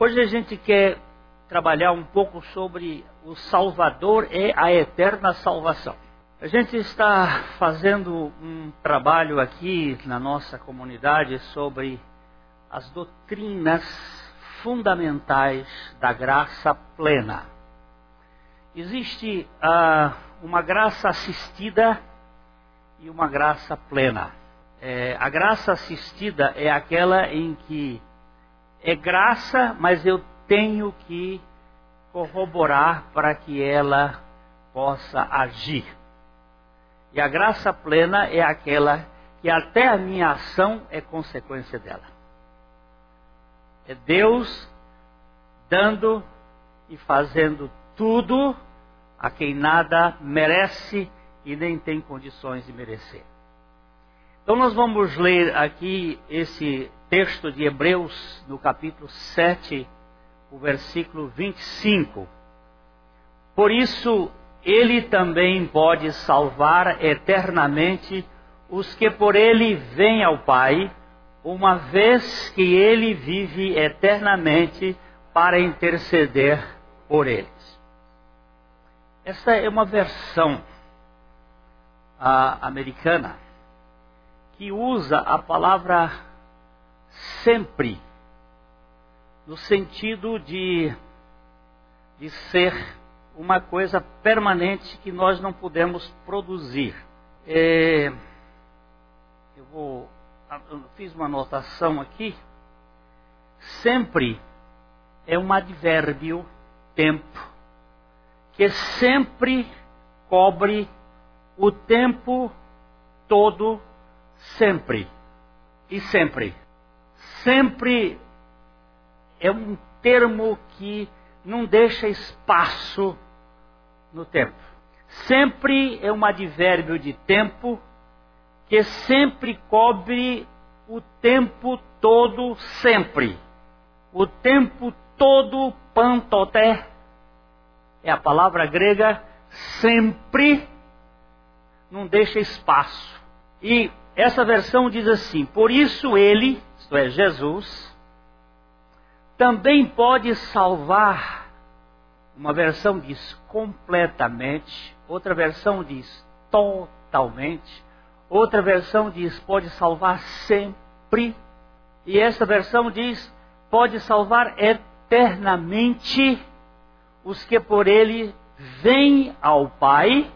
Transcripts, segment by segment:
Hoje a gente quer trabalhar um pouco sobre o Salvador e a eterna salvação. A gente está fazendo um trabalho aqui na nossa comunidade sobre as doutrinas fundamentais da graça plena. Existe uh, uma graça assistida e uma graça plena. É, a graça assistida é aquela em que é graça, mas eu tenho que corroborar para que ela possa agir. E a graça plena é aquela que até a minha ação é consequência dela. É Deus dando e fazendo tudo a quem nada merece e nem tem condições de merecer. Então nós vamos ler aqui esse texto de Hebreus, no capítulo 7, o versículo 25. Por isso, ele também pode salvar eternamente os que por ele vêm ao Pai, uma vez que ele vive eternamente para interceder por eles. Essa é uma versão americana que usa a palavra sempre, no sentido de, de ser uma coisa permanente que nós não podemos produzir. É, eu vou, eu fiz uma anotação aqui. Sempre é um advérbio tempo que sempre cobre o tempo todo, sempre e sempre sempre é um termo que não deixa espaço no tempo. Sempre é um advérbio de tempo que sempre cobre o tempo todo, sempre. O tempo todo, pantoté, é a palavra grega sempre, não deixa espaço. E essa versão diz assim: Por isso ele, isto é, Jesus, também pode salvar. Uma versão diz completamente, outra versão diz totalmente, outra versão diz pode salvar sempre, e essa versão diz pode salvar eternamente os que por ele vêm ao Pai,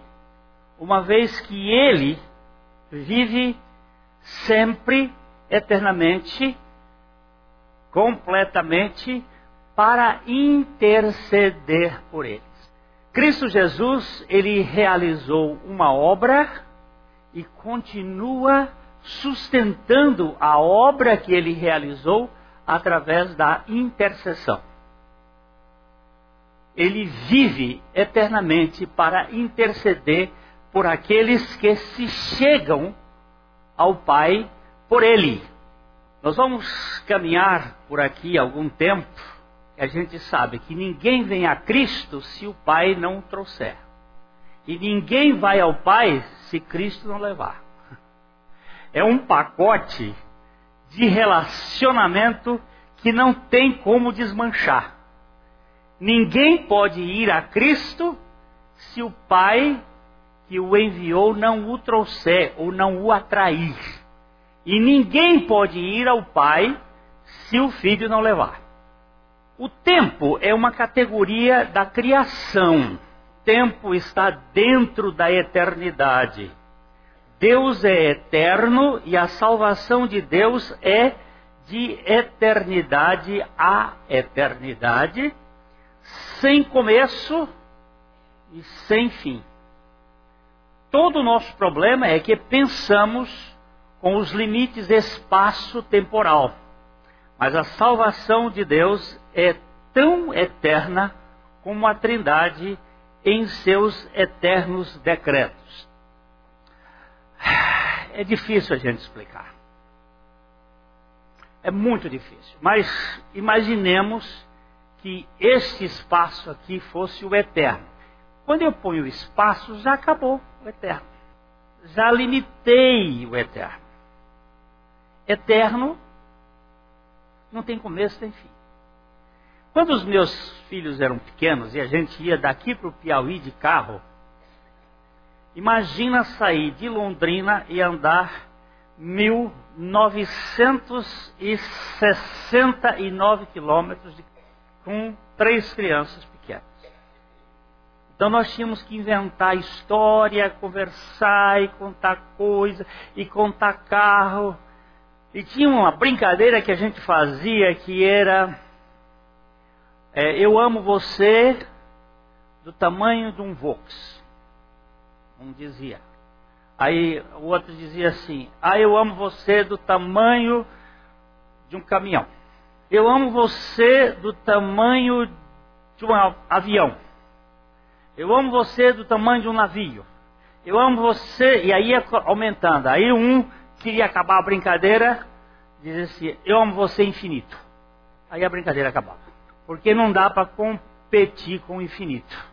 uma vez que ele vive sempre eternamente, completamente, para interceder por eles. Cristo Jesus, ele realizou uma obra e continua sustentando a obra que ele realizou através da intercessão. Ele vive eternamente para interceder por aqueles que se chegam ao Pai por ele. Nós vamos caminhar por aqui algum tempo, a gente sabe que ninguém vem a Cristo se o Pai não o trouxer. E ninguém vai ao Pai se Cristo não levar. É um pacote de relacionamento que não tem como desmanchar. Ninguém pode ir a Cristo se o Pai que o enviou não o trouxer ou não o atrair. E ninguém pode ir ao Pai se o filho não levar. O tempo é uma categoria da criação. Tempo está dentro da eternidade. Deus é eterno e a salvação de Deus é de eternidade a eternidade, sem começo e sem fim. Todo o nosso problema é que pensamos com os limites espaço-temporal. Mas a salvação de Deus é tão eterna como a Trindade em seus eternos decretos. É difícil a gente explicar. É muito difícil. Mas imaginemos que este espaço aqui fosse o eterno. Quando eu ponho o espaço, já acabou o eterno. Já limitei o eterno eterno, não tem começo nem fim. Quando os meus filhos eram pequenos e a gente ia daqui para o Piauí de carro, imagina sair de Londrina e andar 1.969 quilômetros com três crianças pequenas. Então nós tínhamos que inventar história, conversar e contar coisa, e contar carro. E tinha uma brincadeira que a gente fazia que era é, eu amo você do tamanho de um Vox. Um dizia. Aí o outro dizia assim: Ah, eu amo você do tamanho de um caminhão. Eu amo você do tamanho de um avião. Eu amo você do tamanho de um navio. Eu amo você. E aí ia aumentando. Aí um queria acabar a brincadeira, dizia assim: Eu amo você infinito. Aí a brincadeira acabava. Porque não dá para competir com o infinito.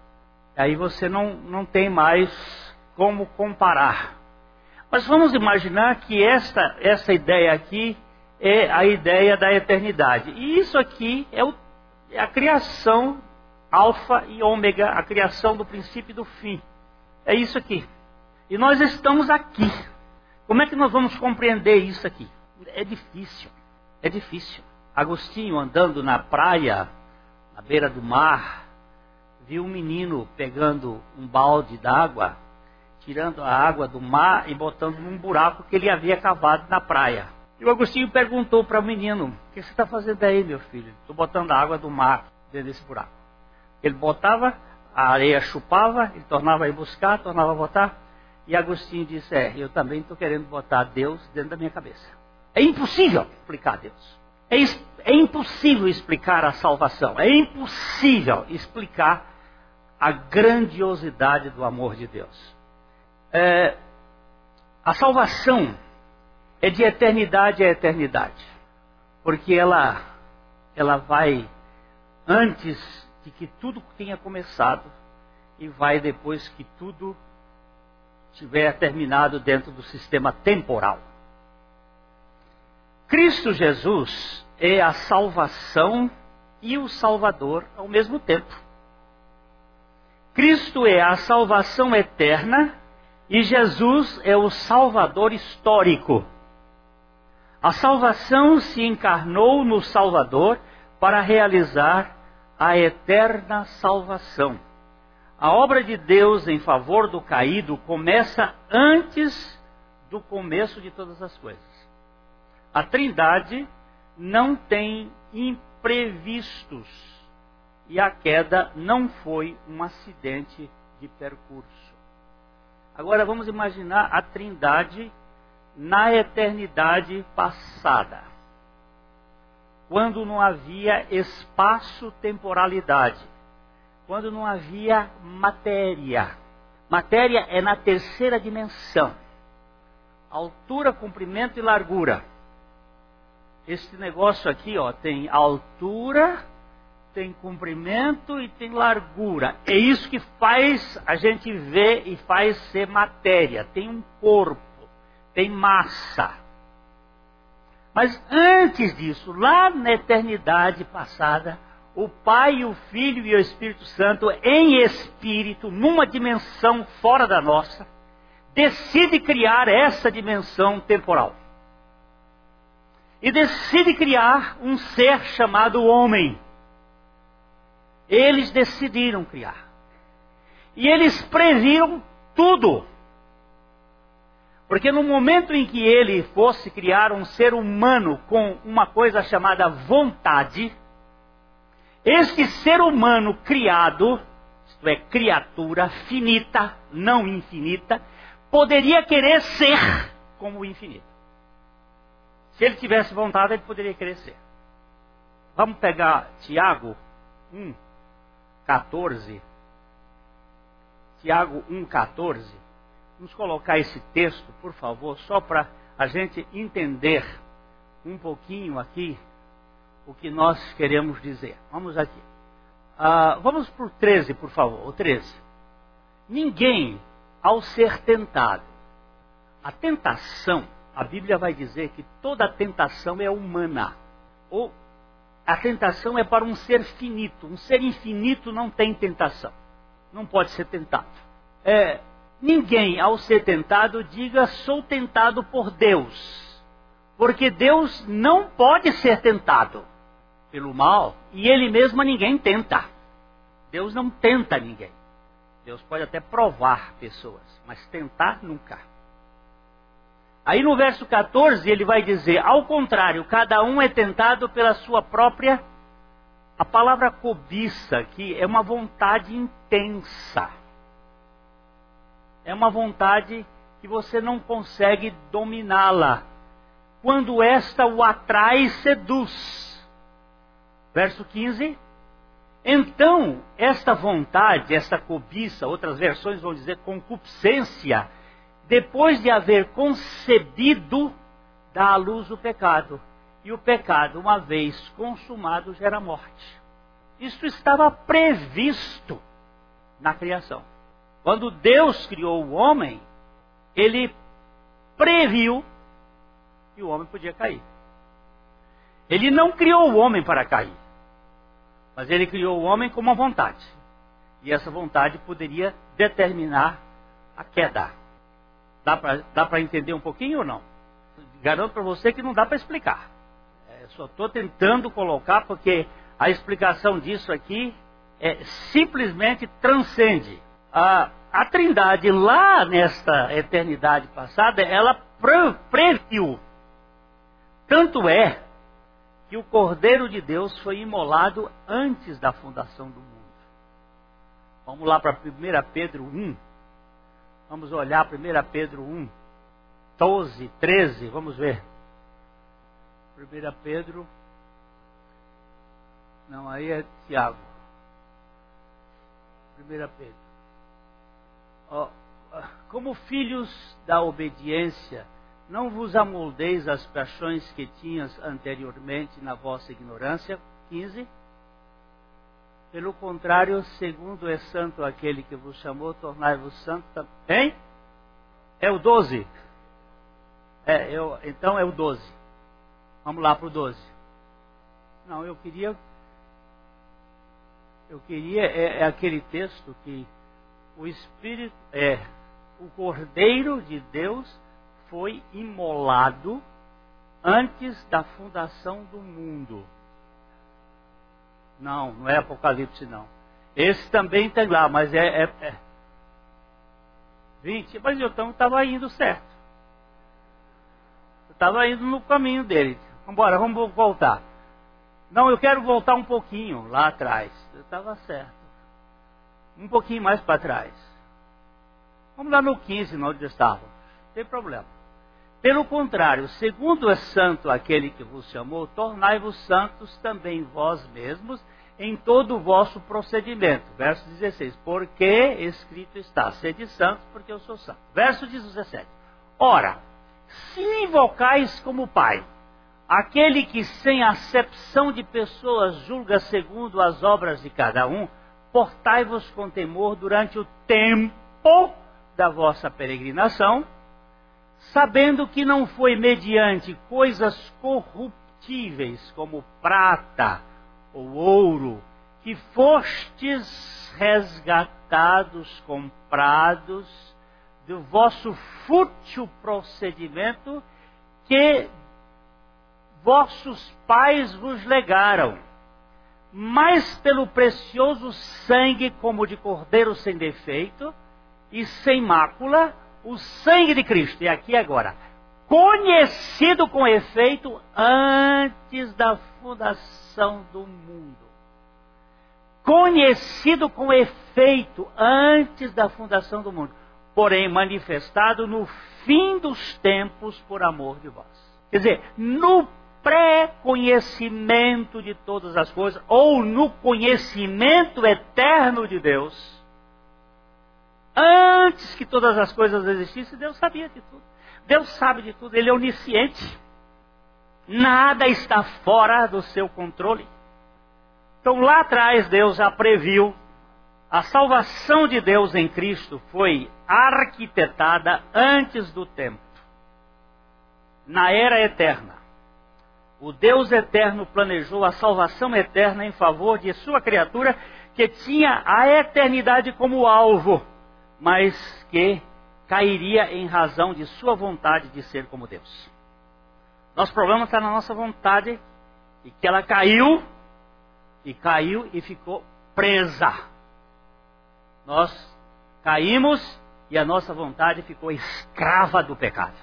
Aí você não, não tem mais como comparar. Mas vamos imaginar que esta, essa ideia aqui é a ideia da eternidade. E isso aqui é, o, é a criação alfa e ômega, a criação do princípio e do fim. É isso aqui. E nós estamos aqui. Como é que nós vamos compreender isso aqui? É difícil. É difícil. Agostinho andando na praia, na beira do mar, viu um menino pegando um balde d'água, tirando a água do mar e botando num buraco que ele havia cavado na praia. E o Agostinho perguntou para o menino: O que você está fazendo aí, meu filho? Estou botando a água do mar dentro desse buraco. Ele botava, a areia chupava, ele tornava a ir buscar, tornava a botar. E Agostinho disse: É, eu também estou querendo botar Deus dentro da minha cabeça. É impossível explicar Deus. É, é impossível explicar a salvação. É impossível explicar a grandiosidade do amor de Deus. É, a salvação é de eternidade a eternidade, porque ela, ela vai antes de que tudo tenha começado e vai depois que tudo tiver terminado dentro do sistema temporal. Cristo Jesus é a salvação e o Salvador ao mesmo tempo. Cristo é a salvação eterna e Jesus é o Salvador histórico. A salvação se encarnou no Salvador para realizar a eterna salvação. A obra de Deus em favor do caído começa antes do começo de todas as coisas. A Trindade não tem imprevistos e a queda não foi um acidente de percurso. Agora vamos imaginar a Trindade na eternidade passada quando não havia espaço-temporalidade, quando não havia matéria. Matéria é na terceira dimensão: altura, comprimento e largura. Este negócio aqui, ó, tem altura, tem comprimento e tem largura. É isso que faz a gente ver e faz ser matéria. Tem um corpo, tem massa. Mas antes disso, lá na eternidade passada, o Pai, o Filho e o Espírito Santo, em espírito, numa dimensão fora da nossa, decide criar essa dimensão temporal. E decide criar um ser chamado homem. Eles decidiram criar. E eles previram tudo. Porque no momento em que ele fosse criar um ser humano com uma coisa chamada vontade, este ser humano criado, isto é, criatura finita, não infinita, poderia querer ser como o infinito. Se ele tivesse vontade, ele poderia querer ser. Vamos pegar Tiago 1, 14. Tiago 1, 14. Vamos colocar esse texto, por favor, só para a gente entender um pouquinho aqui o que nós queremos dizer. Vamos aqui. Ah, vamos o 13, por favor. O 13. Ninguém, ao ser tentado, a tentação, a Bíblia vai dizer que toda tentação é humana. Ou a tentação é para um ser finito. Um ser infinito não tem tentação. Não pode ser tentado. É, ninguém, ao ser tentado, diga sou tentado por Deus. Porque Deus não pode ser tentado pelo mal e ele mesmo a ninguém tenta. Deus não tenta ninguém. Deus pode até provar pessoas, mas tentar nunca. Aí no verso 14 ele vai dizer: ao contrário, cada um é tentado pela sua própria. A palavra cobiça aqui é uma vontade intensa. É uma vontade que você não consegue dominá-la. Quando esta o atrai seduz. Verso 15. Então, esta vontade, esta cobiça, outras versões vão dizer concupiscência, depois de haver concebido, dá à luz o pecado. E o pecado, uma vez consumado, gera morte. Isso estava previsto na criação. Quando Deus criou o homem, ele previu que o homem podia cair. Ele não criou o homem para cair. Mas ele criou o homem com uma vontade. E essa vontade poderia determinar a queda. Dá para entender um pouquinho ou não? Garanto para você que não dá para explicar. É, só estou tentando colocar porque a explicação disso aqui é, simplesmente transcende. A, a Trindade, lá nesta eternidade passada, ela pre, previu. Tanto é que o Cordeiro de Deus foi imolado antes da fundação do mundo. Vamos lá para 1 Pedro 1. Vamos olhar 1 Pedro 1, 12, 13, vamos ver. 1 Pedro. Não, aí é Tiago. 1 Pedro. Oh, como filhos da obediência, não vos amoldeis as paixões que tinhas anteriormente na vossa ignorância. 15. Pelo contrário, segundo é santo aquele que vos chamou, tornai-vos santo também. É o 12. É, eu, então é o 12. Vamos lá para o 12. Não, eu queria. Eu queria. É, é aquele texto que o Espírito. É. O Cordeiro de Deus foi imolado antes da fundação do mundo. Não, não é Apocalipse não. Esse também tem lá, mas é, é, é 20, mas eu então estava indo certo. Eu estava indo no caminho dele. Vamos vamos voltar. Não, eu quero voltar um pouquinho lá atrás. Eu estava certo. Um pouquinho mais para trás. Vamos lá no 15, onde eu estava. Não tem problema. Pelo contrário, segundo é santo aquele que vos chamou, tornai-vos santos também vós mesmos em todo o vosso procedimento. Verso 16. Porque escrito está: sede santos, porque eu sou santo. Verso 17. Ora, se invocais como Pai, aquele que sem acepção de pessoas julga segundo as obras de cada um, portai-vos com temor durante o tempo da vossa peregrinação sabendo que não foi mediante coisas corruptíveis como prata ou ouro que fostes resgatados, comprados do vosso fútil procedimento que vossos pais vos legaram, mas pelo precioso sangue como de cordeiro sem defeito e sem mácula, o sangue de Cristo, e aqui agora, conhecido com efeito antes da fundação do mundo. Conhecido com efeito antes da fundação do mundo, porém manifestado no fim dos tempos por amor de vós. Quer dizer, no pré-conhecimento de todas as coisas, ou no conhecimento eterno de Deus, Antes que todas as coisas existissem, Deus sabia de tudo. Deus sabe de tudo, Ele é onisciente. Nada está fora do seu controle. Então lá atrás Deus já previu. A salvação de Deus em Cristo foi arquitetada antes do tempo, na era eterna. O Deus eterno planejou a salvação eterna em favor de sua criatura que tinha a eternidade como alvo, mas que cairia em razão de sua vontade de ser como Deus. Nosso problema está na nossa vontade e que ela caiu e caiu e ficou presa. Nós caímos e a nossa vontade ficou escrava do pecado.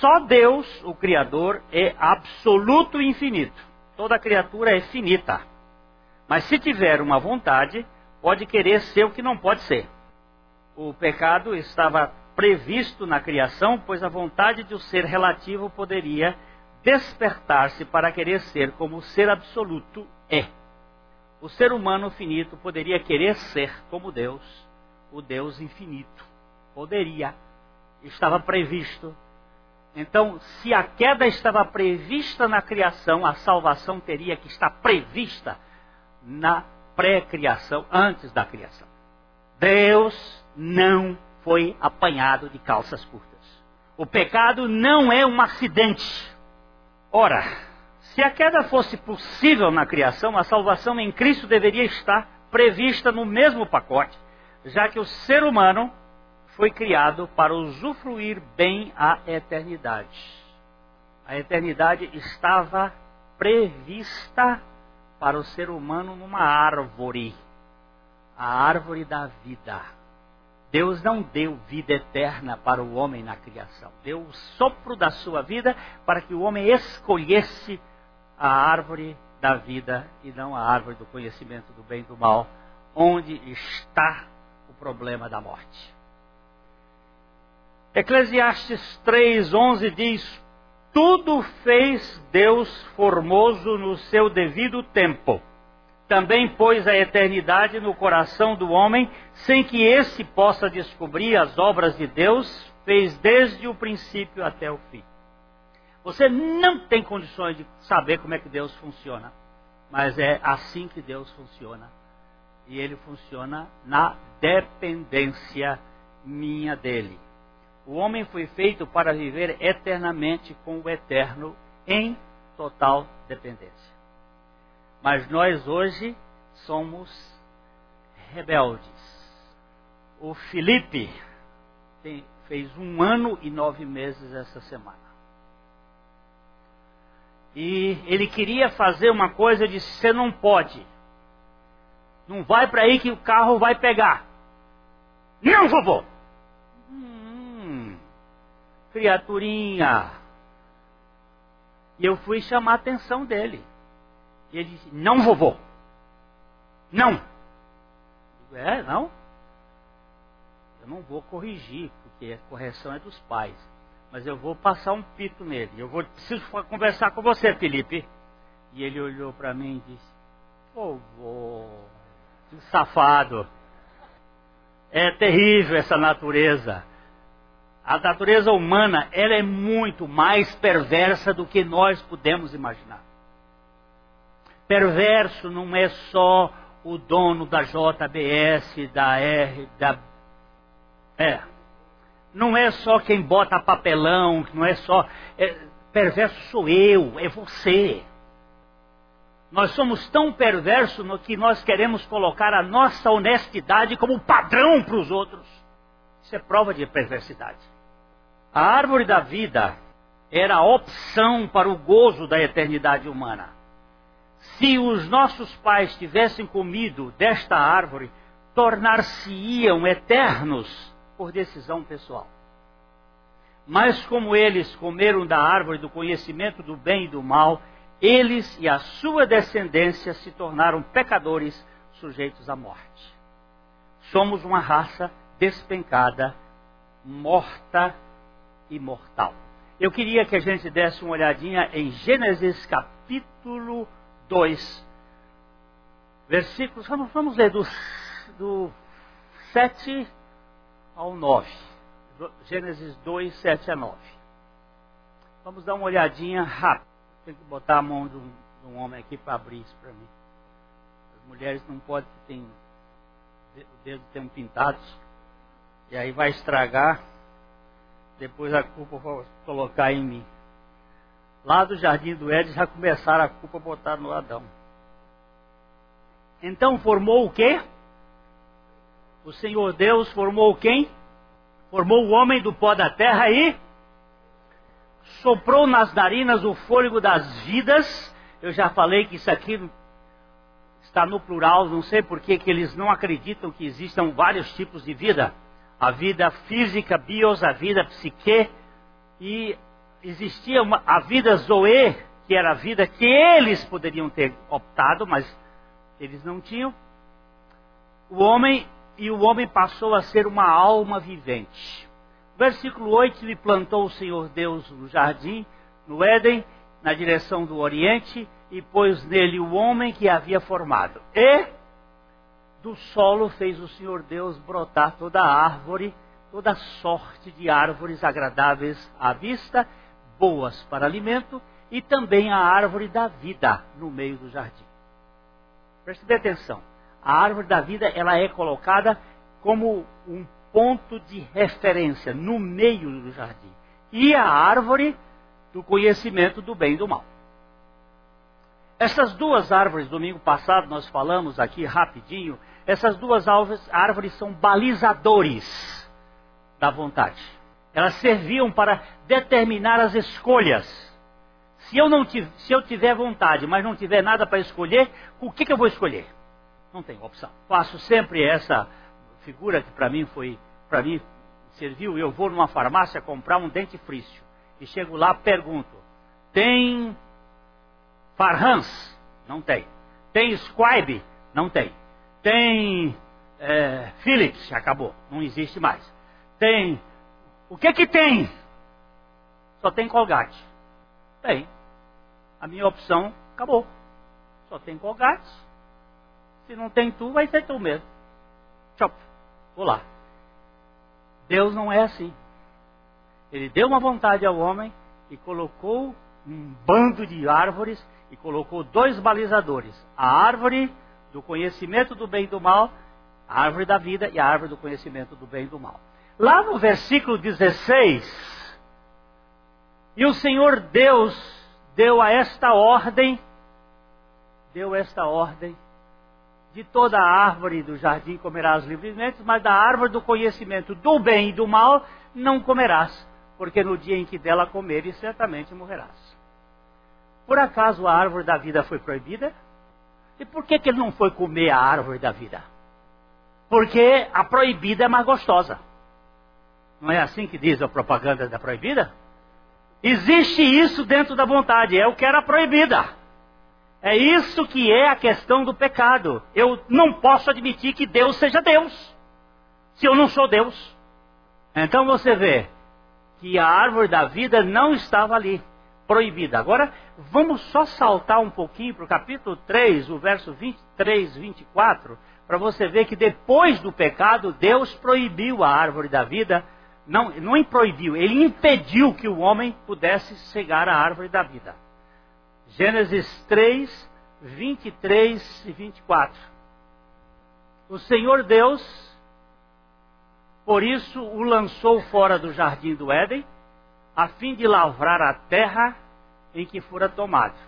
Só Deus, o Criador, é absoluto e infinito. Toda criatura é finita. Mas se tiver uma vontade, pode querer ser o que não pode ser. O pecado estava previsto na criação, pois a vontade de o ser relativo poderia despertar-se para querer ser como o ser absoluto é. O ser humano finito poderia querer ser como Deus, o Deus infinito. Poderia. Estava previsto. Então, se a queda estava prevista na criação, a salvação teria que estar prevista na pré-criação, antes da criação. Deus não foi apanhado de calças curtas. O pecado não é um acidente. Ora, se a queda fosse possível na criação, a salvação em Cristo deveria estar prevista no mesmo pacote, já que o ser humano foi criado para usufruir bem a eternidade. A eternidade estava prevista para o ser humano numa árvore a árvore da vida. Deus não deu vida eterna para o homem na criação. Deu o sopro da sua vida para que o homem escolhesse a árvore da vida e não a árvore do conhecimento do bem e do mal, onde está o problema da morte. Eclesiastes 3:11 diz: Tudo fez Deus formoso no seu devido tempo. Também pôs a eternidade no coração do homem, sem que esse possa descobrir as obras de Deus, fez desde o princípio até o fim. Você não tem condições de saber como é que Deus funciona, mas é assim que Deus funciona. E ele funciona na dependência minha dele. O homem foi feito para viver eternamente com o eterno em total dependência. Mas nós hoje somos rebeldes. O Felipe tem, fez um ano e nove meses essa semana. E ele queria fazer uma coisa, eu disse: você não pode. Não vai para aí que o carro vai pegar. Não, vovô! Hum, criaturinha. E eu fui chamar a atenção dele. E ele disse: Não, vovô. Não. Digo, é, não? Eu não vou corrigir, porque a correção é dos pais mas eu vou passar um pito nele. Eu vou preciso conversar com você, Felipe. E ele olhou para mim e disse: Ô vô, que safado. É terrível essa natureza. A natureza humana, ela é muito mais perversa do que nós podemos imaginar. Perverso não é só o dono da JBS, da R, da. É, não é só quem bota papelão, não é só. É, perverso sou eu, é você. Nós somos tão perversos no que nós queremos colocar a nossa honestidade como padrão para os outros. Isso é prova de perversidade. A árvore da vida era a opção para o gozo da eternidade humana. Se os nossos pais tivessem comido desta árvore, tornar-se-iam eternos por decisão pessoal. Mas como eles comeram da árvore do conhecimento do bem e do mal, eles e a sua descendência se tornaram pecadores sujeitos à morte. Somos uma raça despencada, morta e mortal. Eu queria que a gente desse uma olhadinha em Gênesis capítulo 2, versículos, vamos, vamos ler do, do 7 ao 9. Gênesis 2, 7 a 9. Vamos dar uma olhadinha rápida. Tem que botar a mão de um, de um homem aqui para abrir isso para mim. As mulheres não podem ter o dedo tem pintados. E aí vai estragar. Depois a culpa vai colocar em mim. Lá do jardim do Éden já começaram a culpa a botar no Adão. Então formou o quê? O Senhor Deus formou quem? Formou o homem do pó da terra e soprou nas narinas o fôlego das vidas. Eu já falei que isso aqui está no plural, não sei por que eles não acreditam que existam vários tipos de vida. A vida física, bios, a vida psique, e existia uma, a vida zoe, que era a vida que eles poderiam ter optado, mas eles não tinham. O homem, e o homem passou a ser uma alma vivente. Versículo 8: Lhe plantou o Senhor Deus no jardim, no Éden, na direção do Oriente, e pôs nele o homem que havia formado. E do solo fez o Senhor Deus brotar toda árvore, toda sorte de árvores agradáveis à vista, boas para alimento, e também a árvore da vida no meio do jardim. Preste atenção. A árvore da vida ela é colocada como um ponto de referência no meio do jardim. E a árvore do conhecimento do bem e do mal. Essas duas árvores, domingo passado nós falamos aqui rapidinho, essas duas árvores são balizadores da vontade. Elas serviam para determinar as escolhas. Se eu, não se eu tiver vontade, mas não tiver nada para escolher, o que, que eu vou escolher? Não tem opção. Faço sempre essa figura que para mim foi, para mim serviu. Eu vou numa farmácia comprar um dente frício e chego lá, pergunto: tem Farhans? Não tem. Tem Scribe? Não tem. Tem é, Philips? Acabou. Não existe mais. Tem. O que que tem? Só tem Colgate. Tem. A minha opção acabou. Só tem Colgate. Se não tem tu, vai ser tu mesmo. Tchau. Vou lá. Deus não é assim. Ele deu uma vontade ao homem e colocou um bando de árvores e colocou dois balizadores: a árvore do conhecimento do bem e do mal, a árvore da vida e a árvore do conhecimento do bem e do mal. Lá no versículo 16, e o Senhor Deus deu a esta ordem, deu esta ordem, de toda a árvore do jardim comerás livremente, mas da árvore do conhecimento do bem e do mal não comerás, porque no dia em que dela comeres, certamente morrerás. Por acaso a árvore da vida foi proibida? E por que, que ele não foi comer a árvore da vida? Porque a proibida é mais gostosa. Não é assim que diz a propaganda da proibida? Existe isso dentro da vontade, é o que era proibida. É isso que é a questão do pecado. Eu não posso admitir que Deus seja Deus, se eu não sou Deus. Então você vê que a árvore da vida não estava ali proibida. Agora, vamos só saltar um pouquinho para o capítulo 3, o verso 23, 24, para você ver que depois do pecado, Deus proibiu a árvore da vida. Não, não proibiu, ele impediu que o homem pudesse cegar a árvore da vida. Gênesis 3, 23 e 24. O Senhor Deus, por isso, o lançou fora do jardim do Éden a fim de lavrar a terra em que fora tomado.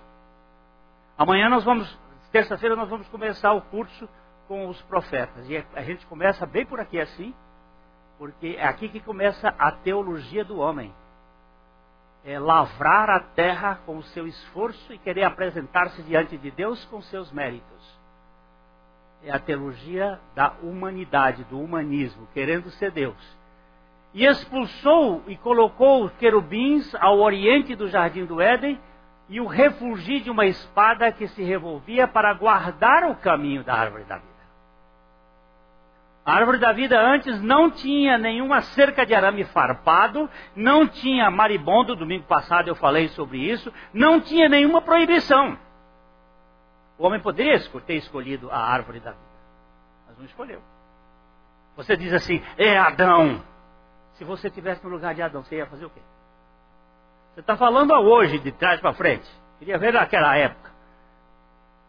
Amanhã nós vamos, terça-feira nós vamos começar o curso com os profetas. E a gente começa bem por aqui assim, porque é aqui que começa a teologia do homem. É lavrar a terra com o seu esforço e querer apresentar-se diante de Deus com seus méritos. É a teologia da humanidade, do humanismo, querendo ser Deus e expulsou e colocou os querubins ao oriente do jardim do Éden e o refugi de uma espada que se revolvia para guardar o caminho da árvore da vida. A árvore da vida antes não tinha nenhuma cerca de arame farpado, não tinha maribondo, domingo passado eu falei sobre isso, não tinha nenhuma proibição. O homem poderia ter escolhido a árvore da vida, mas não escolheu. Você diz assim, é Adão, se você estivesse no lugar de Adão, você ia fazer o quê? Você está falando hoje, de trás para frente. Queria ver naquela época.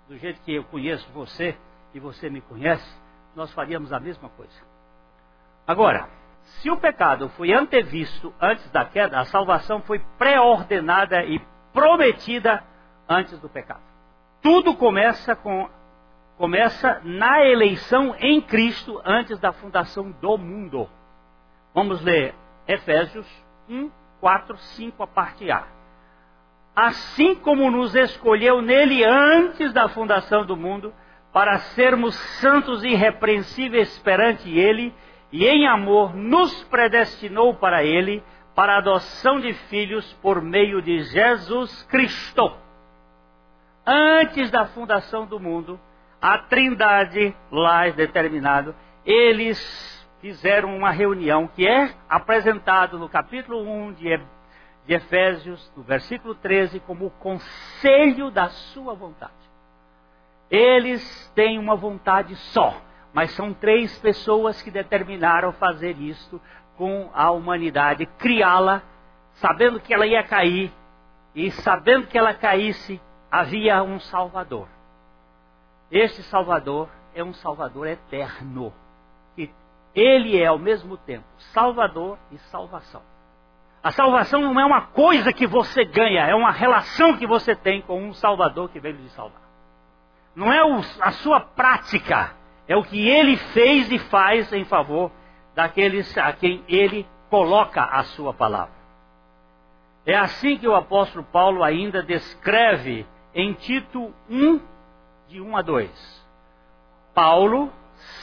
Do jeito que eu conheço você e você me conhece, nós faríamos a mesma coisa. Agora, se o pecado foi antevisto antes da queda, a salvação foi pré-ordenada e prometida antes do pecado. Tudo começa com começa na eleição em Cristo antes da fundação do mundo. Vamos ler Efésios 1, 4, 5, a parte A. Assim como nos escolheu nele antes da fundação do mundo, para sermos santos e irrepreensíveis perante ele, e em amor nos predestinou para ele, para a adoção de filhos por meio de Jesus Cristo. Antes da fundação do mundo, a Trindade lá é determinado, eles fizeram uma reunião que é apresentado no capítulo 1 de, de Efésios, no versículo 13, como o conselho da sua vontade. Eles têm uma vontade só, mas são três pessoas que determinaram fazer isto com a humanidade, criá-la, sabendo que ela ia cair, e sabendo que ela caísse, havia um Salvador. Este Salvador é um Salvador eterno. Que ele é ao mesmo tempo Salvador e salvação. A salvação não é uma coisa que você ganha, é uma relação que você tem com um Salvador que veio lhe salvar. Não é a sua prática, é o que ele fez e faz em favor daqueles a quem ele coloca a sua palavra. É assim que o apóstolo Paulo ainda descreve em Tito 1, de 1 a 2. Paulo,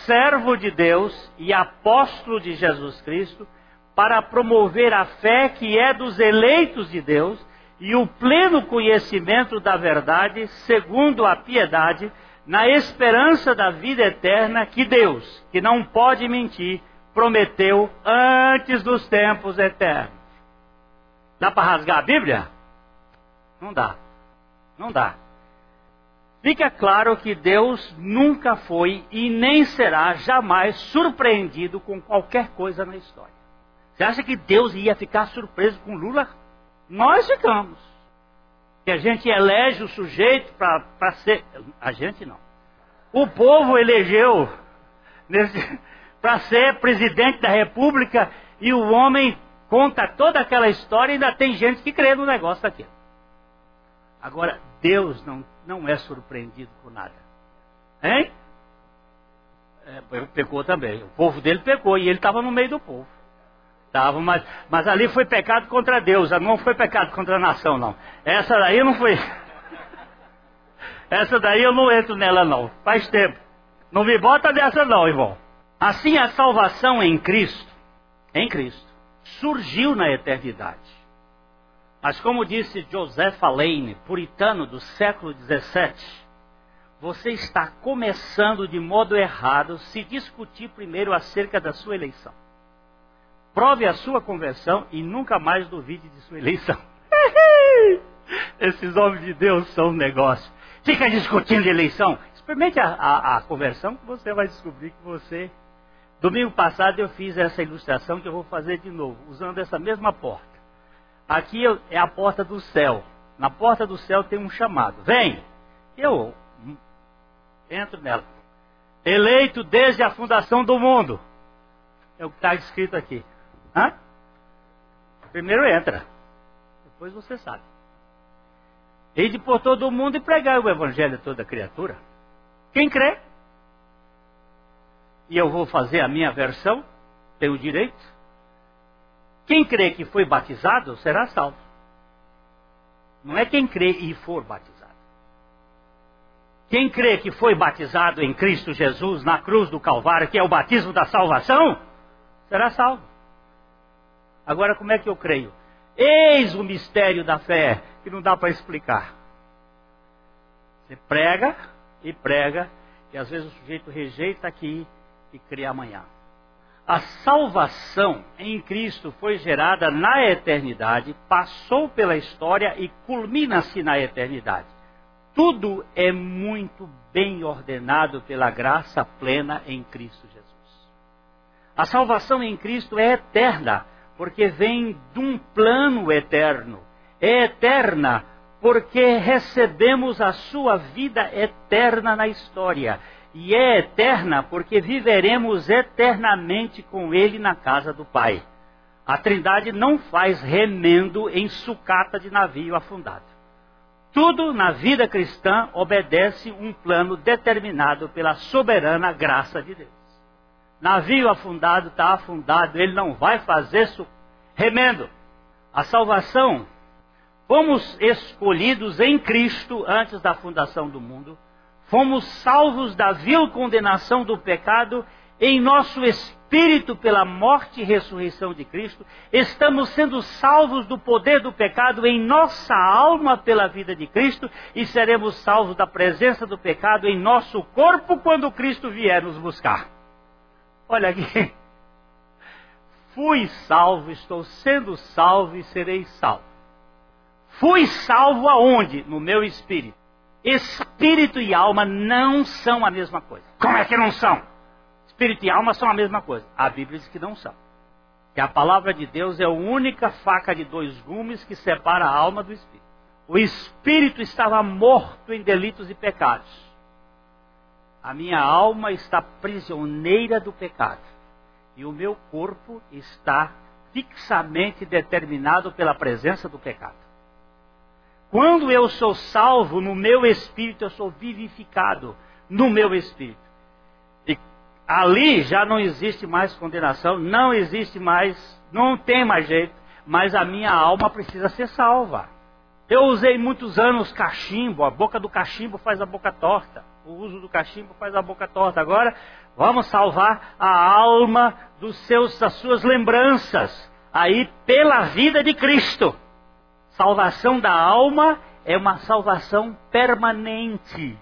servo de Deus e apóstolo de Jesus Cristo, para promover a fé que é dos eleitos de Deus e o pleno conhecimento da verdade, segundo a piedade, na esperança da vida eterna que Deus, que não pode mentir, prometeu antes dos tempos eternos. Dá para rasgar a Bíblia? Não dá. Não dá. Fica claro que Deus nunca foi e nem será jamais surpreendido com qualquer coisa na história. Você acha que Deus ia ficar surpreso com Lula? Nós ficamos. Que a gente elege o sujeito para ser. A gente não. O povo elegeu para ser presidente da república e o homem conta toda aquela história e ainda tem gente que crê no negócio daquilo. Agora, Deus não não é surpreendido por nada. Hein? É, pecou também. O povo dele pecou e ele estava no meio do povo. Tava, mas, mas ali foi pecado contra Deus, não foi pecado contra a nação, não. Essa daí não foi. Essa daí eu não entro nela, não. Faz tempo. Não me bota dessa, não, irmão. Assim a salvação em Cristo, em Cristo, surgiu na eternidade. Mas como disse Joseph Lane, puritano do século XVII, você está começando de modo errado se discutir primeiro acerca da sua eleição. Prove a sua conversão e nunca mais duvide de sua eleição. Esses homens de Deus são um negócio. Fica discutindo eleição. Experimente a, a, a conversão que você vai descobrir que você. Domingo passado eu fiz essa ilustração que eu vou fazer de novo, usando essa mesma porta. Aqui é a porta do céu. Na porta do céu tem um chamado. Vem! Eu entro nela. Eleito desde a fundação do mundo. É o que está escrito aqui. Hã? Primeiro entra. Depois você sabe. de por todo o mundo e pregar o evangelho a toda criatura. Quem crê? E eu vou fazer a minha versão, tenho direito. Quem crê que foi batizado será salvo. Não é quem crê e for batizado. Quem crê que foi batizado em Cristo Jesus na cruz do Calvário, que é o batismo da salvação, será salvo. Agora, como é que eu creio? Eis o mistério da fé, que não dá para explicar. Você prega e prega, e às vezes o sujeito rejeita aqui e crê amanhã. A salvação em Cristo foi gerada na eternidade, passou pela história e culmina-se na eternidade. Tudo é muito bem ordenado pela graça plena em Cristo Jesus. A salvação em Cristo é eterna, porque vem de um plano eterno. É eterna porque recebemos a sua vida eterna na história e é eterna porque viveremos eternamente com Ele na casa do Pai. A Trindade não faz remendo em sucata de navio afundado. Tudo na vida cristã obedece um plano determinado pela soberana graça de Deus. Navio afundado está afundado, ele não vai fazer remendo. A salvação, fomos escolhidos em Cristo antes da fundação do mundo, fomos salvos da vil condenação do pecado em nosso espírito pela morte e ressurreição de Cristo, estamos sendo salvos do poder do pecado em nossa alma pela vida de Cristo e seremos salvos da presença do pecado em nosso corpo quando Cristo vier nos buscar. Olha aqui. Fui salvo, estou sendo salvo e serei salvo. Fui salvo aonde? No meu espírito. Espírito e alma não são a mesma coisa. Como é que não são? Espírito e alma são a mesma coisa. A Bíblia diz que não são. Que a palavra de Deus é a única faca de dois gumes que separa a alma do espírito. O espírito estava morto em delitos e pecados. A minha alma está prisioneira do pecado. E o meu corpo está fixamente determinado pela presença do pecado. Quando eu sou salvo no meu espírito, eu sou vivificado no meu espírito. E ali já não existe mais condenação, não existe mais, não tem mais jeito, mas a minha alma precisa ser salva. Eu usei muitos anos cachimbo, a boca do cachimbo faz a boca torta. O uso do cachimbo faz a boca torta. Agora, vamos salvar a alma dos seus, das suas lembranças, aí pela vida de Cristo. Salvação da alma é uma salvação permanente.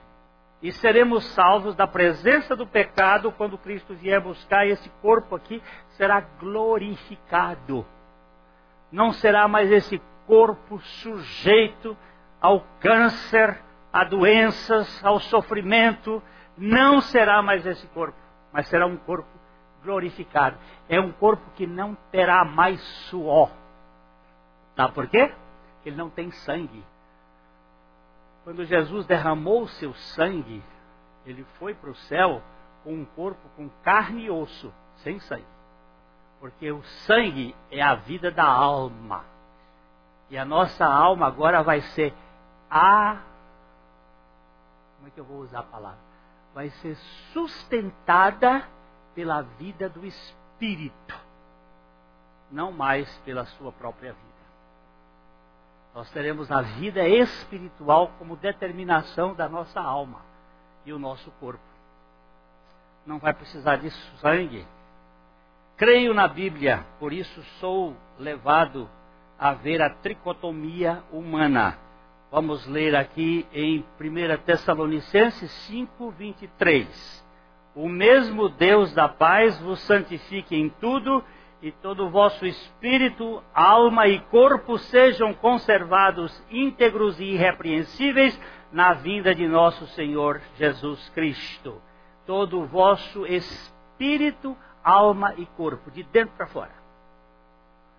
E seremos salvos da presença do pecado quando Cristo vier buscar esse corpo aqui, será glorificado. Não será mais esse corpo sujeito ao câncer, a doenças, ao sofrimento. Não será mais esse corpo, mas será um corpo glorificado. É um corpo que não terá mais suor. Sabe por quê? Ele não tem sangue. Quando Jesus derramou o seu sangue, ele foi para o céu com um corpo com carne e osso, sem sangue. Porque o sangue é a vida da alma. E a nossa alma agora vai ser a. Como é que eu vou usar a palavra? Vai ser sustentada pela vida do Espírito, não mais pela sua própria vida. Nós teremos a vida espiritual como determinação da nossa alma e o nosso corpo. Não vai precisar de sangue. Creio na Bíblia, por isso sou levado a ver a tricotomia humana. Vamos ler aqui em 1 Tessalonicenses 5, 23. O mesmo Deus da paz vos santifique em tudo e todo o vosso espírito, alma e corpo sejam conservados íntegros e irrepreensíveis na vinda de nosso Senhor Jesus Cristo. Todo o vosso espírito, alma e corpo, de dentro para fora.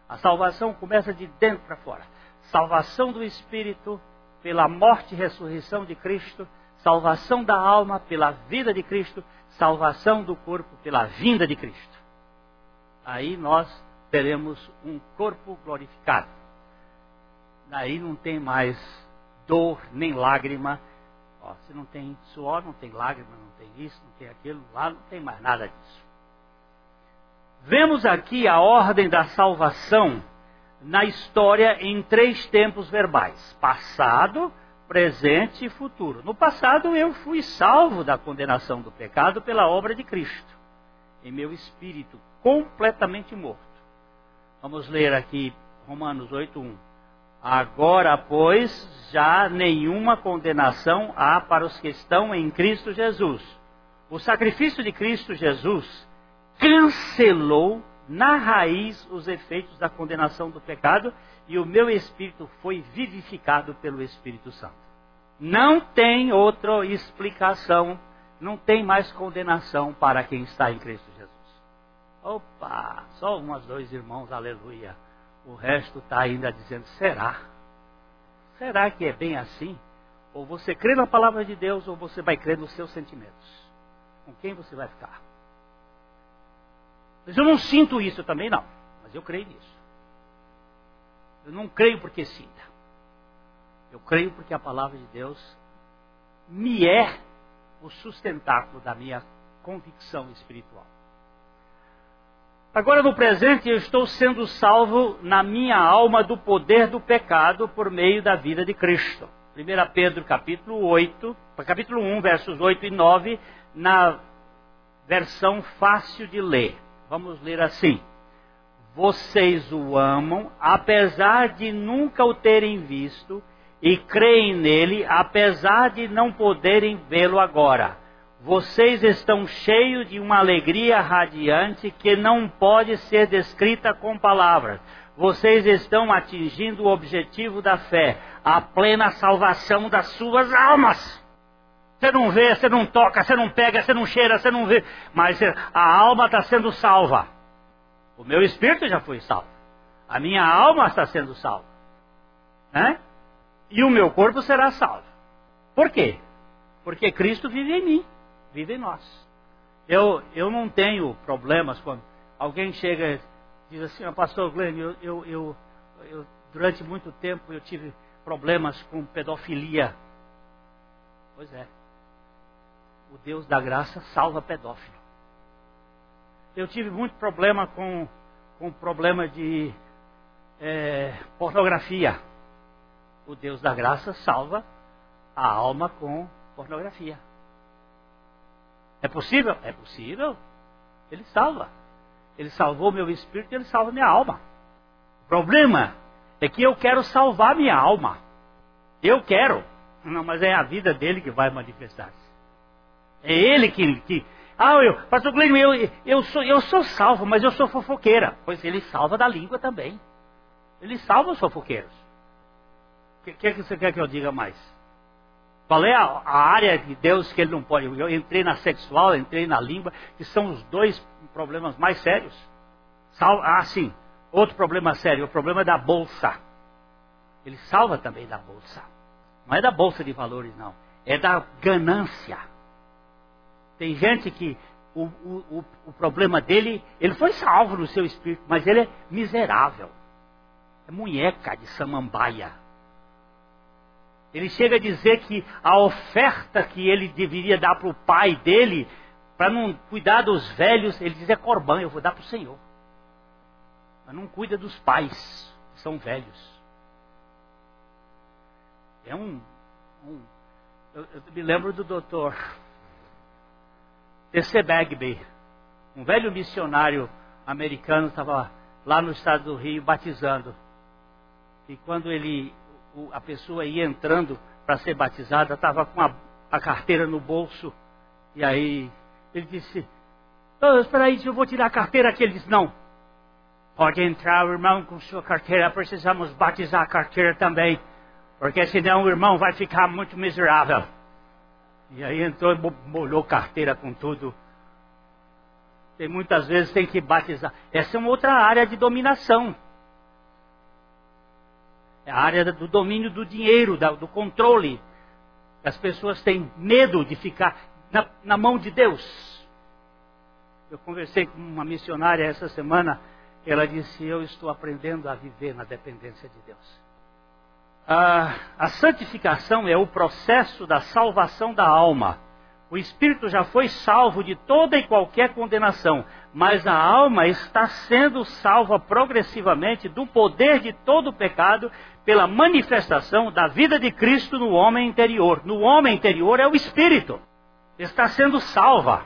A salvação começa de dentro para fora. Salvação do espírito pela morte e ressurreição de Cristo, salvação da alma pela vida de Cristo, salvação do corpo pela vinda de Cristo aí nós teremos um corpo glorificado. Daí não tem mais dor nem lágrima. Ó, se não tem suor, não tem lágrima, não tem isso, não tem aquilo, lá não tem mais nada disso. Vemos aqui a ordem da salvação na história em três tempos verbais: passado, presente e futuro. No passado eu fui salvo da condenação do pecado pela obra de Cristo, em meu espírito completamente morto. Vamos ler aqui Romanos 8:1. Agora, pois, já nenhuma condenação há para os que estão em Cristo Jesus. O sacrifício de Cristo Jesus cancelou na raiz os efeitos da condenação do pecado e o meu espírito foi vivificado pelo Espírito Santo. Não tem outra explicação, não tem mais condenação para quem está em Cristo Jesus. Opa, só umas dois irmãos, aleluia. O resto está ainda dizendo, será? Será que é bem assim? Ou você crê na palavra de Deus, ou você vai crer nos seus sentimentos. Com quem você vai ficar? Mas eu não sinto isso também, não. Mas eu creio nisso. Eu não creio porque sinta. Eu creio porque a palavra de Deus me é o sustentáculo da minha convicção espiritual. Agora, no presente, eu estou sendo salvo na minha alma do poder do pecado por meio da vida de Cristo. 1 Pedro capítulo 8, capítulo 1, versos 8 e 9, na versão fácil de ler. Vamos ler assim: Vocês o amam, apesar de nunca o terem visto, e creem nele, apesar de não poderem vê-lo agora. Vocês estão cheios de uma alegria radiante que não pode ser descrita com palavras. Vocês estão atingindo o objetivo da fé, a plena salvação das suas almas. Você não vê, você não toca, você não pega, você não cheira, você não vê, mas a alma está sendo salva. O meu espírito já foi salvo. A minha alma está sendo salva. Né? E o meu corpo será salvo. Por quê? Porque Cristo vive em mim vive em nós. Eu, eu não tenho problemas quando alguém chega e diz assim, oh, pastor Glenn, eu, eu, eu, eu, durante muito tempo eu tive problemas com pedofilia. Pois é. O Deus da graça salva pedófilo. Eu tive muito problema com, com problema de é, pornografia. O Deus da graça salva a alma com pornografia. É possível? É possível. Ele salva. Ele salvou meu espírito ele salva minha alma. O problema é que eu quero salvar minha alma. Eu quero. Não, mas é a vida dele que vai manifestar-se. É ele que, que. ah, eu, pastor Glenn, eu, eu, sou, eu sou salvo, mas eu sou fofoqueira. Pois ele salva da língua também. Ele salva os fofoqueiros. O que, que, que você quer que eu diga mais? Qual é a, a, área de Deus que ele não pode? Eu entrei na sexual, entrei na língua, que são os dois problemas mais sérios. Ah, sim. Outro problema sério, o problema da bolsa. Ele salva também da bolsa. Não é da bolsa de valores, não. É da ganância. Tem gente que o, o, o problema dele, ele foi salvo no seu espírito, mas ele é miserável. É munheca de samambaia. Ele chega a dizer que a oferta que ele deveria dar para o pai dele, para não cuidar dos velhos, ele diz: é corbã, eu vou dar para o Senhor. Mas não cuida dos pais, que são velhos. É um. um eu, eu, me lembro do doutor T.C. Bagby, um velho missionário americano, estava lá no estado do Rio batizando. E quando ele a pessoa ia entrando para ser batizada, estava com a, a, carteira no bolso. E aí ele disse: oh, Espera aí, eu vou tirar a carteira aqui. Ele disse: Não. Pode entrar irmão com sua carteira, precisamos batizar a carteira também. Porque senão o irmão vai ficar muito miserável. E aí entrou e molhou carteira com tudo. E muitas vezes tem que batizar. Essa é uma outra área de dominação. É a área do domínio do dinheiro, do controle. As pessoas têm medo de ficar na, na mão de Deus. Eu conversei com uma missionária essa semana. Ela disse: Eu estou aprendendo a viver na dependência de Deus. Ah, a santificação é o processo da salvação da alma. O espírito já foi salvo de toda e qualquer condenação, mas a alma está sendo salva progressivamente do poder de todo o pecado pela manifestação da vida de Cristo no homem interior. No homem interior é o espírito. Está sendo salva.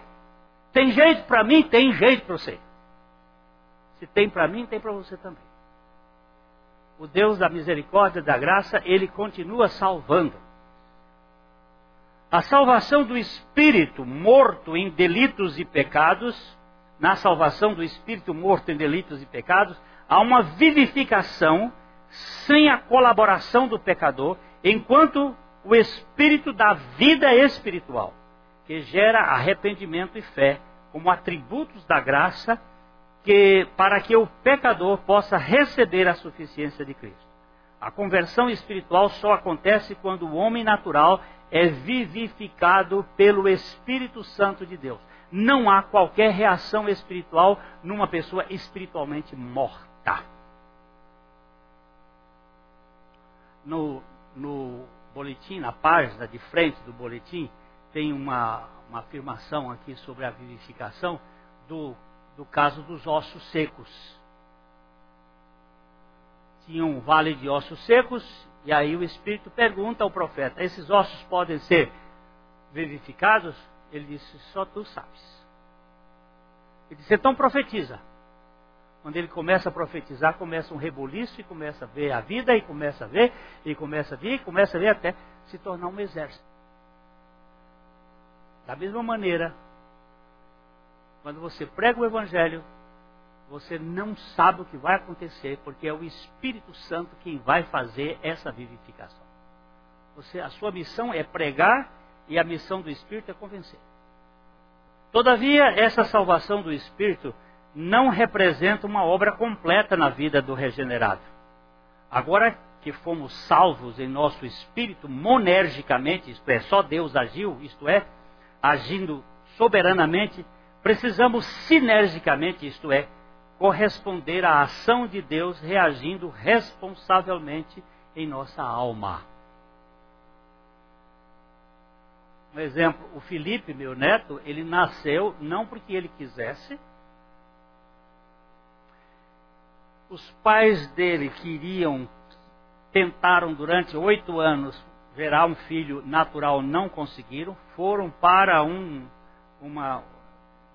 Tem jeito para mim? Tem jeito para você. Se tem para mim, tem para você também. O Deus da misericórdia da graça, ele continua salvando. A salvação do espírito morto em delitos e pecados, na salvação do espírito morto em delitos e pecados, há uma vivificação sem a colaboração do pecador, enquanto o espírito da vida espiritual, que gera arrependimento e fé como atributos da graça, que para que o pecador possa receber a suficiência de Cristo. A conversão espiritual só acontece quando o homem natural é vivificado pelo Espírito Santo de Deus. Não há qualquer reação espiritual numa pessoa espiritualmente morta. No, no boletim, na página de frente do boletim, tem uma, uma afirmação aqui sobre a vivificação do, do caso dos ossos secos. Tinha um vale de ossos secos, e aí o Espírito pergunta ao profeta: esses ossos podem ser vivificados? Ele disse: só tu sabes. Ele disse: então profetiza. Quando ele começa a profetizar, começa um rebuliço e começa a ver a vida, e começa a ver, e começa a ver, e começa a ver até se tornar um exército. Da mesma maneira, quando você prega o Evangelho, você não sabe o que vai acontecer, porque é o Espírito Santo quem vai fazer essa vivificação. Você, a sua missão é pregar e a missão do Espírito é convencer. Todavia, essa salvação do Espírito não representa uma obra completa na vida do regenerado. Agora que fomos salvos em nosso espírito monergicamente, isto é, só Deus agiu, isto é, agindo soberanamente, precisamos sinergicamente, isto é, corresponder à ação de Deus reagindo responsavelmente em nossa alma. Um exemplo, o Felipe, meu neto, ele nasceu não porque ele quisesse, os pais dele queriam, tentaram durante oito anos gerar um filho natural, não conseguiram, foram para um, uma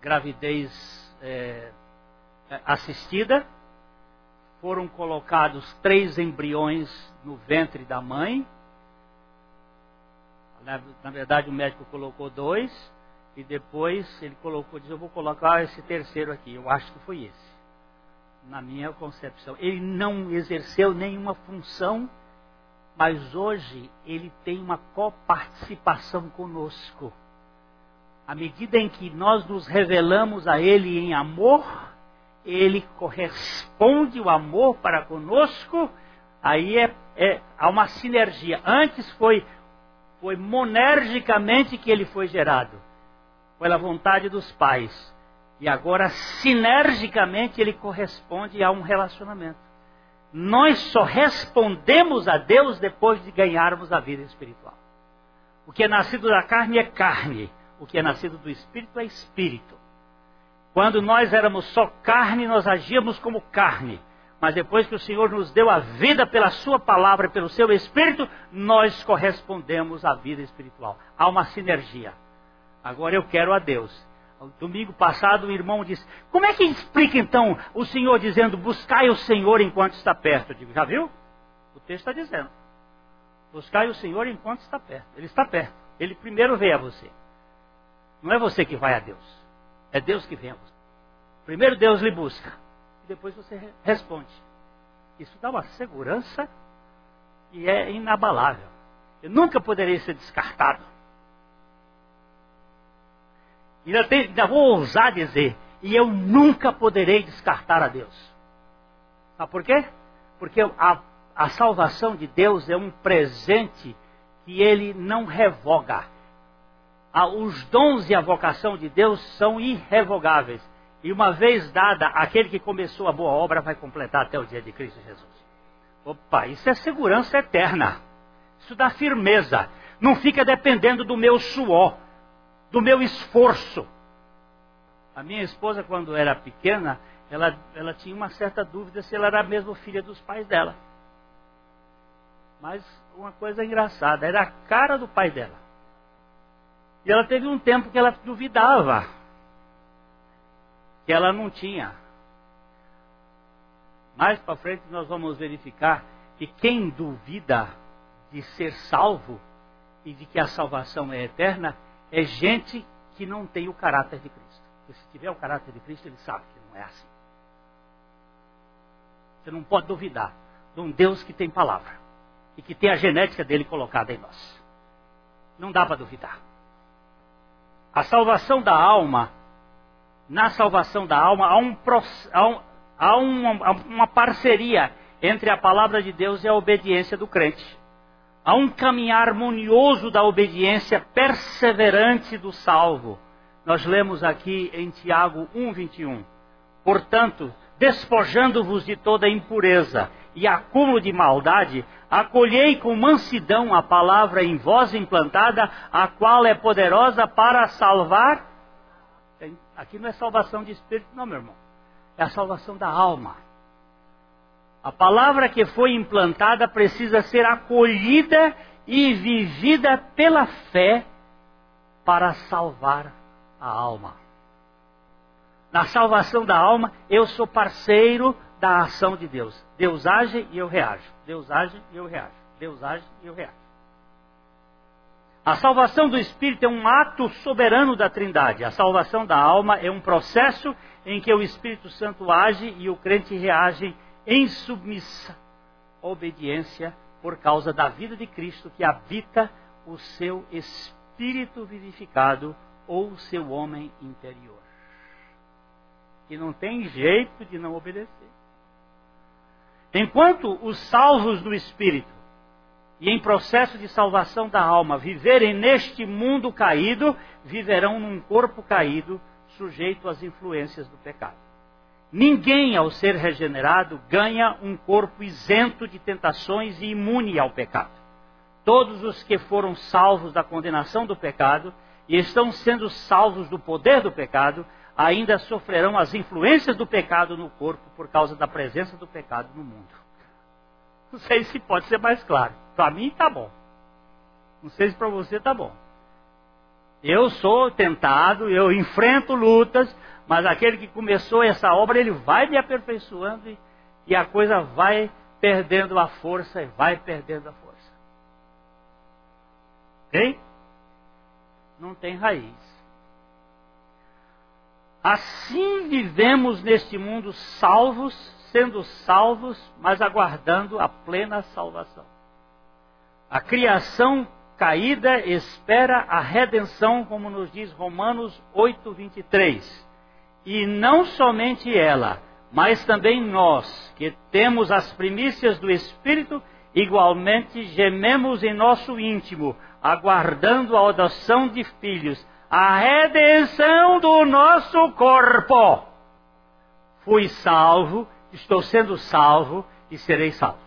gravidez é, assistida, foram colocados três embriões no ventre da mãe. Na, na verdade, o médico colocou dois, e depois ele colocou, disse, eu vou colocar esse terceiro aqui. Eu acho que foi esse na minha concepção. Ele não exerceu nenhuma função, mas hoje ele tem uma coparticipação conosco. À medida em que nós nos revelamos a Ele em amor, Ele corresponde o amor para conosco, aí é, é, há uma sinergia. Antes foi, foi monergicamente que ele foi gerado, pela vontade dos pais. E agora, sinergicamente, ele corresponde a um relacionamento. Nós só respondemos a Deus depois de ganharmos a vida espiritual. O que é nascido da carne é carne, o que é nascido do espírito é espírito. Quando nós éramos só carne, nós agíamos como carne. Mas depois que o Senhor nos deu a vida pela Sua palavra e pelo Seu Espírito, nós correspondemos à vida espiritual. Há uma sinergia. Agora eu quero a Deus Domingo passado, o irmão disse: Como é que explica então o Senhor dizendo: Buscai o Senhor enquanto está perto? Eu digo: Já viu? O texto está dizendo: Buscai o Senhor enquanto está perto. Ele está perto. Ele primeiro vem a você. Não é você que vai a Deus. É Deus que vem a você. Primeiro Deus lhe busca. E depois você responde. Isso dá uma segurança e é inabalável. Eu nunca poderei ser descartado. Ainda, tem, ainda vou ousar dizer, e eu nunca poderei descartar a Deus. Sabe por quê? Porque a, a salvação de Deus é um presente que ele não revoga. Os dons e a vocação de Deus são irrevogáveis. E uma vez dada, aquele que começou a boa obra vai completar até o dia de Cristo Jesus. Opa, isso é segurança eterna. Isso dá firmeza. Não fica dependendo do meu suor do meu esforço. A minha esposa, quando era pequena, ela, ela tinha uma certa dúvida se ela era mesmo filha dos pais dela. Mas uma coisa engraçada, era a cara do pai dela. E ela teve um tempo que ela duvidava que ela não tinha. Mais para frente nós vamos verificar que quem duvida de ser salvo e de que a salvação é eterna é gente que não tem o caráter de Cristo. Porque se tiver o caráter de Cristo, ele sabe que não é assim. Você não pode duvidar de um Deus que tem palavra e que tem a genética dele colocada em nós. Não dá para duvidar. A salvação da alma, na salvação da alma, há, um, há, um, uma, uma parceria entre a palavra de Deus e a obediência do crente. Há um caminhar harmonioso da obediência perseverante do salvo. Nós lemos aqui em Tiago 1:21. Portanto, despojando-vos de toda impureza e acúmulo de maldade, acolhei com mansidão a palavra em vós implantada, a qual é poderosa para salvar. Aqui não é salvação de espírito, não, meu irmão. É a salvação da alma. A palavra que foi implantada precisa ser acolhida e vivida pela fé para salvar a alma. Na salvação da alma, eu sou parceiro da ação de Deus. Deus age e eu reajo. Deus age e eu reajo. Deus age e eu reajo. A salvação do espírito é um ato soberano da Trindade. A salvação da alma é um processo em que o Espírito Santo age e o crente reage em submissa obediência por causa da vida de Cristo que habita o seu espírito vivificado ou o seu homem interior. Que não tem jeito de não obedecer. Enquanto os salvos do Espírito e em processo de salvação da alma viverem neste mundo caído, viverão num corpo caído, sujeito às influências do pecado. Ninguém, ao ser regenerado, ganha um corpo isento de tentações e imune ao pecado. Todos os que foram salvos da condenação do pecado e estão sendo salvos do poder do pecado, ainda sofrerão as influências do pecado no corpo por causa da presença do pecado no mundo. Não sei se pode ser mais claro. Para mim está bom. Não sei se para você está bom. Eu sou tentado, eu enfrento lutas, mas aquele que começou essa obra, ele vai me aperfeiçoando e, e a coisa vai perdendo a força e vai perdendo a força. Tem? Não tem raiz. Assim vivemos neste mundo salvos, sendo salvos, mas aguardando a plena salvação. A criação caída espera a redenção, como nos diz Romanos 8, 23. E não somente ela, mas também nós, que temos as primícias do Espírito, igualmente gememos em nosso íntimo, aguardando a adoção de filhos a redenção do nosso corpo. Fui salvo, estou sendo salvo e serei salvo.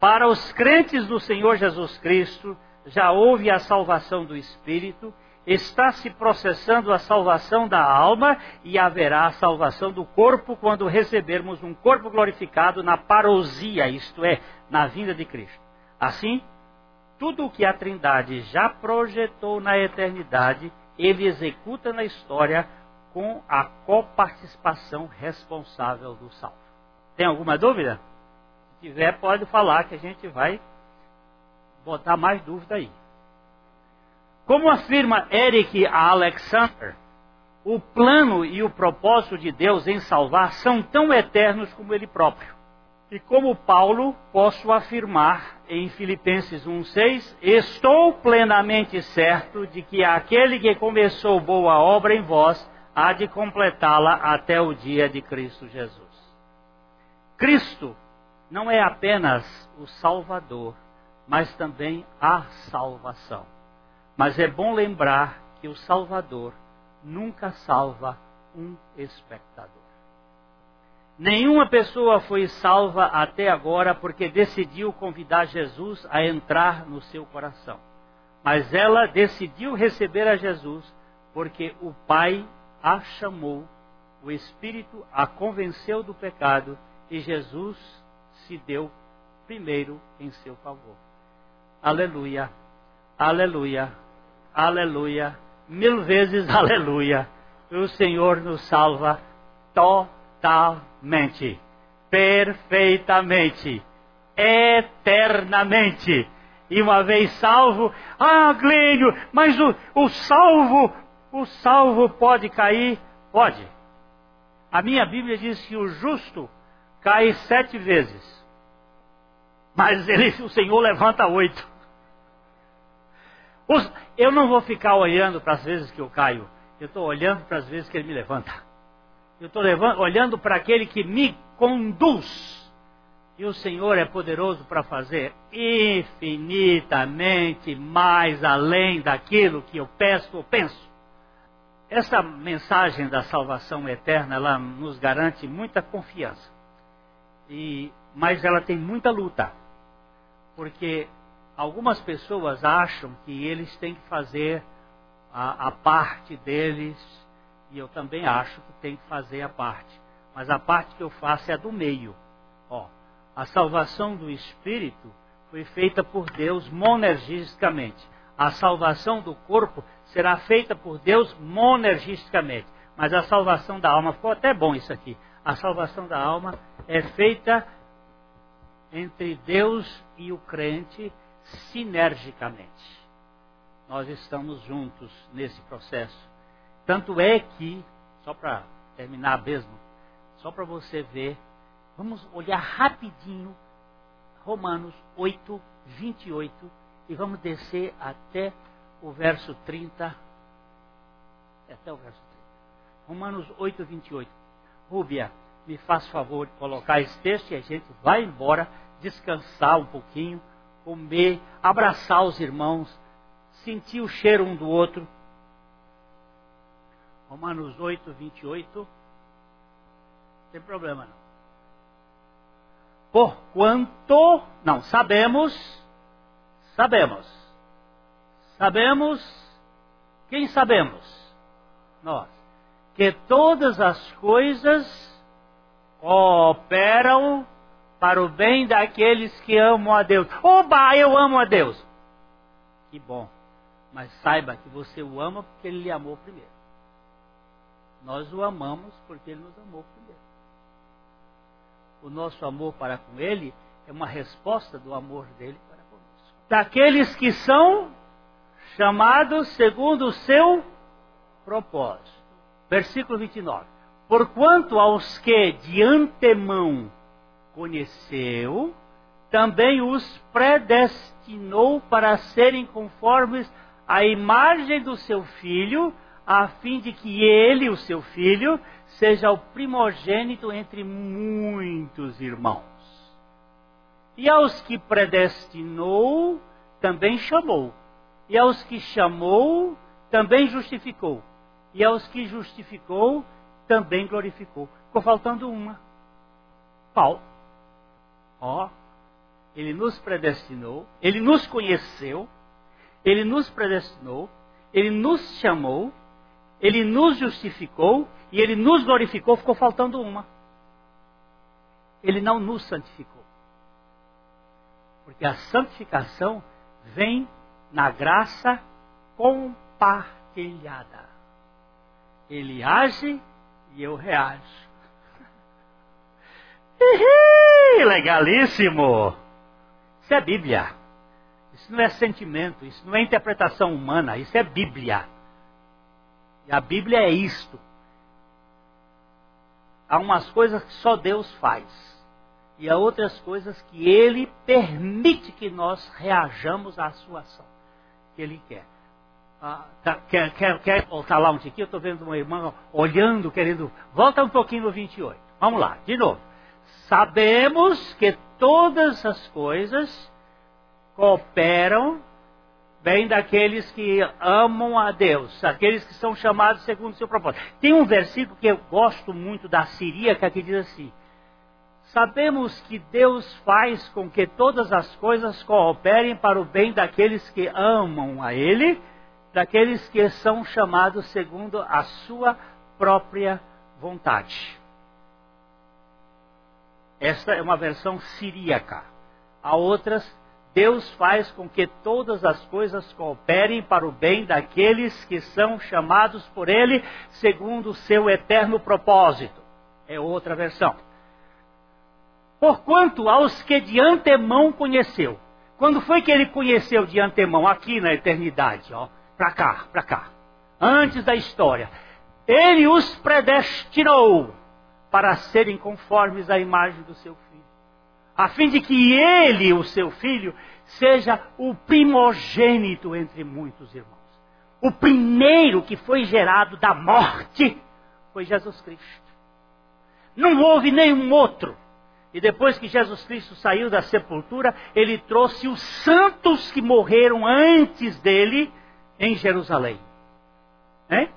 Para os crentes do Senhor Jesus Cristo, já houve a salvação do espírito, está se processando a salvação da alma e haverá a salvação do corpo quando recebermos um corpo glorificado na parousia, isto é, na vinda de Cristo. Assim, tudo o que a Trindade já projetou na eternidade ele executa na história com a coparticipação responsável do salvo. Tem alguma dúvida? Se tiver, pode falar que a gente vai botar mais dúvida aí. Como afirma Eric Alexander, o plano e o propósito de Deus em salvar são tão eternos como ele próprio. E como Paulo, posso afirmar em Filipenses 1,6: Estou plenamente certo de que aquele que começou boa obra em vós há de completá-la até o dia de Cristo Jesus. Cristo não é apenas o Salvador, mas também a salvação. Mas é bom lembrar que o Salvador nunca salva um espectador. Nenhuma pessoa foi salva até agora porque decidiu convidar Jesus a entrar no seu coração. Mas ela decidiu receber a Jesus porque o Pai a chamou, o Espírito a convenceu do pecado e Jesus se deu primeiro em seu favor. Aleluia, aleluia, aleluia, mil vezes aleluia. O Senhor nos salva totalmente totalmente, perfeitamente, eternamente. E uma vez salvo, ah, Glênio, mas o, o salvo, o salvo pode cair? Pode. A minha Bíblia diz que o justo cai sete vezes. Mas ele, o Senhor levanta oito. Os, eu não vou ficar olhando para as vezes que eu caio. Eu estou olhando para as vezes que ele me levanta. Eu estou olhando para aquele que me conduz. E o Senhor é poderoso para fazer infinitamente mais além daquilo que eu peço ou penso. Essa mensagem da salvação eterna, ela nos garante muita confiança. E mas ela tem muita luta. Porque algumas pessoas acham que eles têm que fazer a, a parte deles, e eu também acho que tem que fazer a parte. Mas a parte que eu faço é a do meio. Ó, a salvação do espírito foi feita por Deus monergisticamente. A salvação do corpo será feita por Deus monergisticamente. Mas a salvação da alma, ficou até bom isso aqui. A salvação da alma é feita entre Deus e o crente sinergicamente. Nós estamos juntos nesse processo. Tanto é que, só para terminar mesmo, só para você ver, vamos olhar rapidinho Romanos 8, 28 e vamos descer até o verso 30. Até o verso 30. Romanos 8, 28. Rúbia, me faz favor de colocar esse texto e a gente vai embora, descansar um pouquinho, comer, abraçar os irmãos, sentir o cheiro um do outro. Romanos 8, 28. Não tem problema não. Porquanto, não, sabemos, sabemos, sabemos, quem sabemos? Nós, que todas as coisas cooperam para o bem daqueles que amam a Deus. Oba, eu amo a Deus. Que bom. Mas saiba que você o ama porque ele lhe amou primeiro. Nós o amamos porque ele nos amou primeiro. O nosso amor para com ele é uma resposta do amor dele para conosco. Daqueles que são chamados segundo o seu propósito. Versículo 29. Porquanto aos que de antemão conheceu, também os predestinou para serem conformes à imagem do seu filho, a fim de que ele, o seu filho, seja o primogênito entre muitos irmãos. E aos que predestinou, também chamou. E aos que chamou, também justificou. E aos que justificou, também glorificou. Ficou faltando uma. Paulo. Ó, ele nos predestinou, ele nos conheceu, ele nos predestinou, ele nos chamou, ele nos justificou e ele nos glorificou. Ficou faltando uma. Ele não nos santificou. Porque a santificação vem na graça compartilhada. Ele age e eu reajo. Legalíssimo! Isso é Bíblia. Isso não é sentimento, isso não é interpretação humana, isso é Bíblia. E a Bíblia é isto. Há umas coisas que só Deus faz. E há outras coisas que Ele permite que nós reajamos à sua ação. Que Ele quer. Ah, tá, quer, quer, quer voltar lá um tiquinho? Eu estou vendo uma irmã olhando, querendo. Volta um pouquinho no 28. Vamos lá, de novo. Sabemos que todas as coisas cooperam bem daqueles que amam a Deus, aqueles que são chamados segundo o seu propósito. Tem um versículo que eu gosto muito da Siríaca que diz assim: Sabemos que Deus faz com que todas as coisas cooperem para o bem daqueles que amam a Ele, daqueles que são chamados segundo a sua própria vontade. Esta é uma versão siríaca. Há outras Deus faz com que todas as coisas cooperem para o bem daqueles que são chamados por Ele segundo o seu eterno propósito. É outra versão. Porquanto aos que de antemão conheceu. Quando foi que ele conheceu de antemão? Aqui na eternidade, ó. Para cá, para cá. Antes da história. Ele os predestinou para serem conformes à imagem do seu filho a fim de que ele, o seu filho, seja o primogênito entre muitos irmãos. O primeiro que foi gerado da morte foi Jesus Cristo. Não houve nenhum outro. E depois que Jesus Cristo saiu da sepultura, ele trouxe os santos que morreram antes dele em Jerusalém. Hein?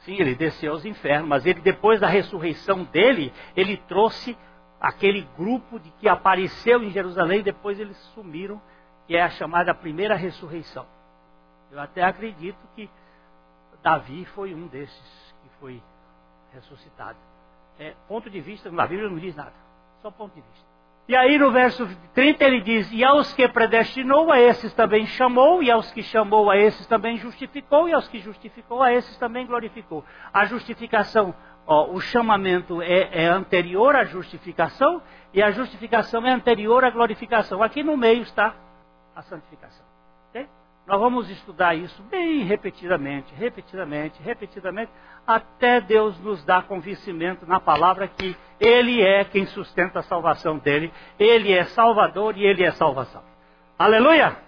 Sim, ele desceu aos infernos, mas ele depois da ressurreição dele, ele trouxe aquele grupo de que apareceu em Jerusalém, depois eles sumiram, que é a chamada primeira ressurreição. Eu até acredito que Davi foi um desses que foi ressuscitado. É, ponto de vista, na Bíblia não diz nada, só ponto de vista. E aí no verso 30 ele diz: E aos que predestinou, a esses também chamou, e aos que chamou, a esses também justificou, e aos que justificou, a esses também glorificou. A justificação, ó, o chamamento é, é anterior à justificação, e a justificação é anterior à glorificação. Aqui no meio está a santificação. Okay? Nós vamos estudar isso bem repetidamente, repetidamente, repetidamente, até Deus nos dar convencimento na palavra que Ele é quem sustenta a salvação dele, Ele é Salvador e Ele é salvação. Aleluia!